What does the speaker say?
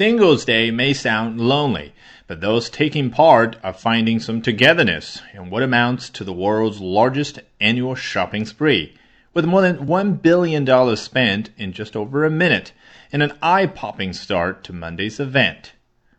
Singles Day may sound lonely, but those taking part are finding some togetherness in what amounts to the world's largest annual shopping spree, with more than $1 billion spent in just over a minute, and an eye popping start to Monday's event.